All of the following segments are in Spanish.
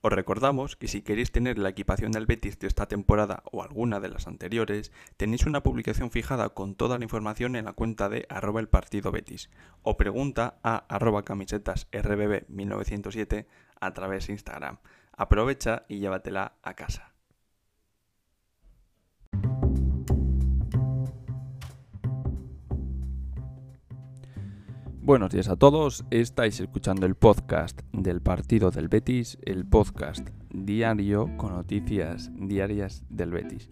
Os recordamos que si queréis tener la equipación del Betis de esta temporada o alguna de las anteriores, tenéis una publicación fijada con toda la información en la cuenta de arroba el partido Betis o pregunta a arroba camisetas rbb 1907 a través de Instagram. Aprovecha y llévatela a casa. Buenos días a todos, estáis escuchando el podcast del partido del Betis, el podcast diario con noticias diarias del Betis.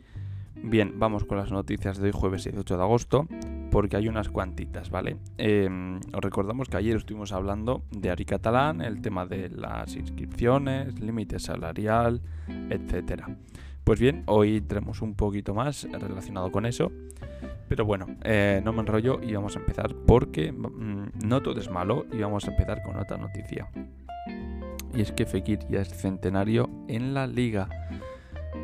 Bien, vamos con las noticias de hoy jueves 18 de agosto, porque hay unas cuantitas, ¿vale? Em, os recordamos que ayer estuvimos hablando de Ari Catalán, el tema de las inscripciones, límite salarial, etcétera. Pues bien, hoy tenemos un poquito más relacionado con eso. Pero bueno, eh, no me enrollo y vamos a empezar porque mm, no todo es malo y vamos a empezar con otra noticia. Y es que Fekir ya es centenario en la liga.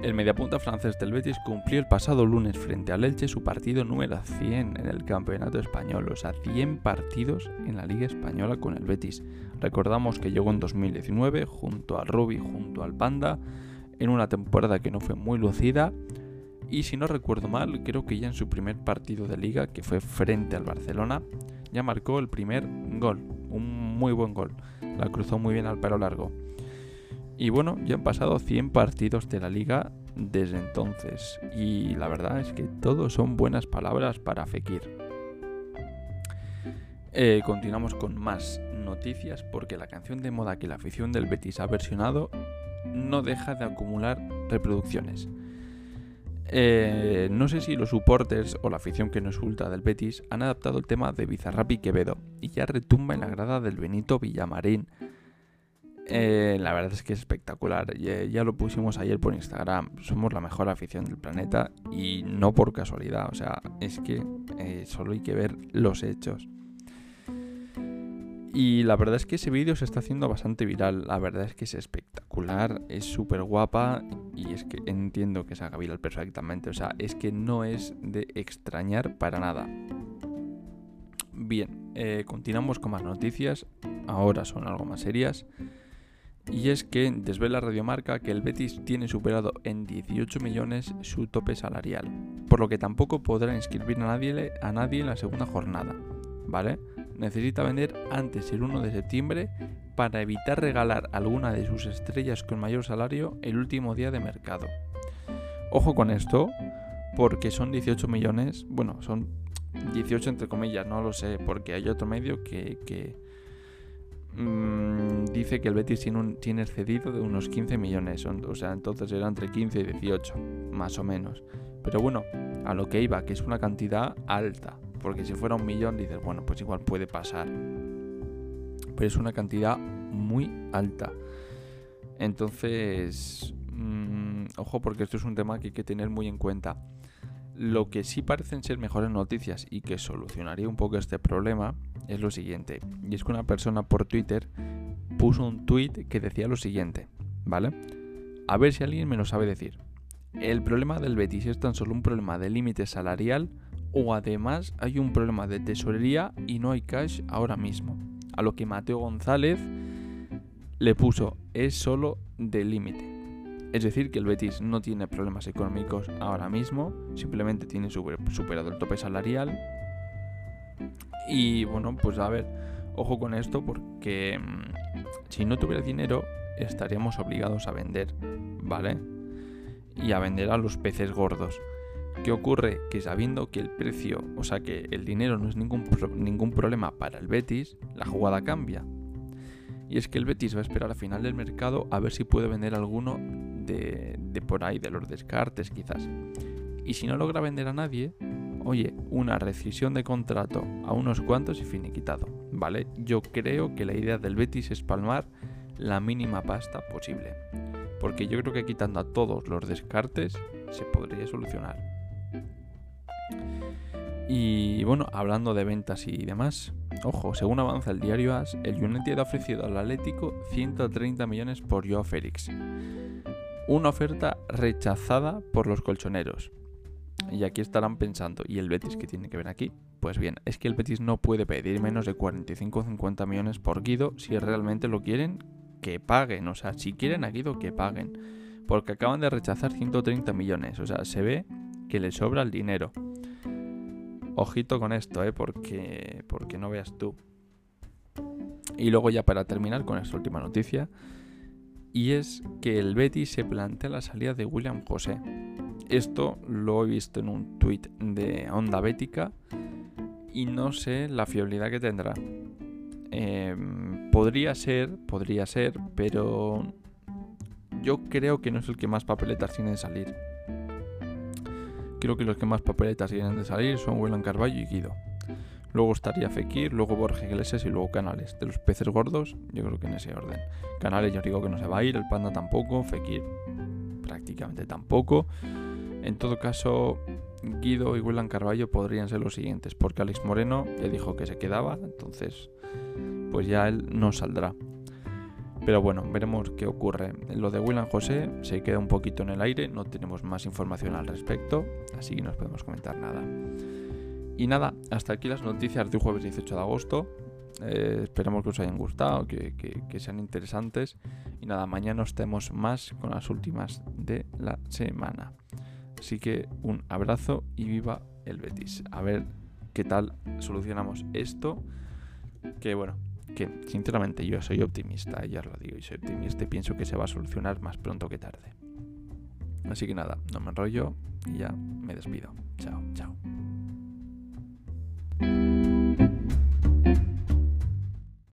El mediapunta francés del Betis cumplió el pasado lunes frente al Elche su partido número 100 en el campeonato español, o sea, 100 partidos en la Liga Española con el Betis. Recordamos que llegó en 2019 junto al Rubi, junto al Panda, en una temporada que no fue muy lucida. Y si no recuerdo mal, creo que ya en su primer partido de liga, que fue frente al Barcelona, ya marcó el primer gol. Un muy buen gol. La cruzó muy bien al pelo largo. Y bueno, ya han pasado 100 partidos de la liga desde entonces. Y la verdad es que todos son buenas palabras para Fekir. Eh, continuamos con más noticias porque la canción de moda que la afición del Betis ha versionado no deja de acumular reproducciones. Eh, no sé si los supporters o la afición que nos ulta del Betis han adaptado el tema de Bizarrap y Quevedo y ya retumba en la grada del Benito Villamarín. Eh, la verdad es que es espectacular. Ya, ya, lo pusimos ayer por Instagram. Somos la mejor afición del planeta y no por casualidad. O sea, es que eh, solo hay que ver los hechos. Y la verdad es que ese vídeo se está haciendo bastante viral. La verdad es que es espectacular, es súper guapa y es que entiendo que se haga viral perfectamente. O sea, es que no es de extrañar para nada. Bien, eh, continuamos con más noticias. Ahora son algo más serias. Y es que desvela Radiomarca que el Betis tiene superado en 18 millones su tope salarial, por lo que tampoco podrá inscribir a nadie, a nadie en la segunda jornada, ¿vale? necesita vender antes del 1 de septiembre para evitar regalar alguna de sus estrellas con mayor salario el último día de mercado. Ojo con esto, porque son 18 millones, bueno, son 18 entre comillas, no lo sé, porque hay otro medio que, mm, dice que el Betis tiene, un, tiene cedido de unos 15 millones, o sea, entonces era entre 15 y 18, más o menos. Pero bueno, a lo que iba, que es una cantidad alta. Porque si fuera un millón dices, bueno, pues igual puede pasar. Pero es una cantidad muy alta. Entonces, mm, ojo porque esto es un tema que hay que tener muy en cuenta. Lo que sí parecen ser mejores noticias y que solucionaría un poco este problema es lo siguiente. Y es que una persona por Twitter puso un tweet que decía lo siguiente, ¿vale? A ver si alguien me lo sabe decir. El problema del Betis es tan solo un problema de límite salarial o además hay un problema de tesorería y no hay cash ahora mismo. A lo que Mateo González le puso es solo de límite. Es decir, que el Betis no tiene problemas económicos ahora mismo, simplemente tiene superado el tope salarial. Y bueno, pues a ver, ojo con esto porque mm, si no tuviera dinero estaríamos obligados a vender, ¿vale? Y a vender a los peces gordos. ¿Qué ocurre? Que sabiendo que el precio, o sea que el dinero no es ningún, ningún problema para el Betis, la jugada cambia. Y es que el Betis va a esperar a final del mercado a ver si puede vender alguno de, de por ahí, de los descartes quizás. Y si no logra vender a nadie, oye, una rescisión de contrato a unos cuantos y finiquitado, ¿vale? Yo creo que la idea del Betis es palmar la mínima pasta posible. Porque yo creo que quitando a todos los descartes se podría solucionar. Y bueno, hablando de ventas y demás, ojo, según avanza el diario AS, el United ha ofrecido al Atlético 130 millones por Joao Félix. Una oferta rechazada por los colchoneros. Y aquí estarán pensando, ¿y el Betis qué tiene que ver aquí? Pues bien, es que el Betis no puede pedir menos de 45 o 50 millones por Guido si realmente lo quieren que paguen. O sea, si quieren a Guido, que paguen. Porque acaban de rechazar 130 millones. O sea, se ve que le sobra el dinero. Ojito con esto, ¿eh? Porque, porque no veas tú. Y luego ya para terminar con esta última noticia. Y es que el Betis se plantea la salida de William José. Esto lo he visto en un tuit de Onda Bética y no sé la fiabilidad que tendrá. Em, podría ser, podría ser, pero yo creo que no es el que más papeletas tiene de salir. Creo que los que más papeletas tienen de salir son William Carballo y Guido. Luego estaría Fekir, luego Borja Iglesias y luego Canales. De los peces gordos, yo creo que en ese orden. Canales, yo digo que no se va a ir, el Panda tampoco, Fekir prácticamente tampoco. En todo caso, Guido y William Carballo podrían ser los siguientes, porque Alex Moreno le dijo que se quedaba, entonces pues ya él no saldrá. Pero bueno, veremos qué ocurre. Lo de William José se queda un poquito en el aire, no tenemos más información al respecto, así que no podemos comentar nada. Y nada, hasta aquí las noticias del jueves 18 de agosto. Eh, esperemos que os hayan gustado, que, que, sean interesantes. Y nada, mañana os tenemos más con las últimas de la semana. Así que un abrazo y viva el Betis. A ver qué tal solucionamos esto. Que bueno, que sinceramente yo soy optimista, ya lo digo, y soy optimista y pienso que se va a solucionar más pronto que tarde. Así que nada, no me enrollo y ya me despido. Chao, chao.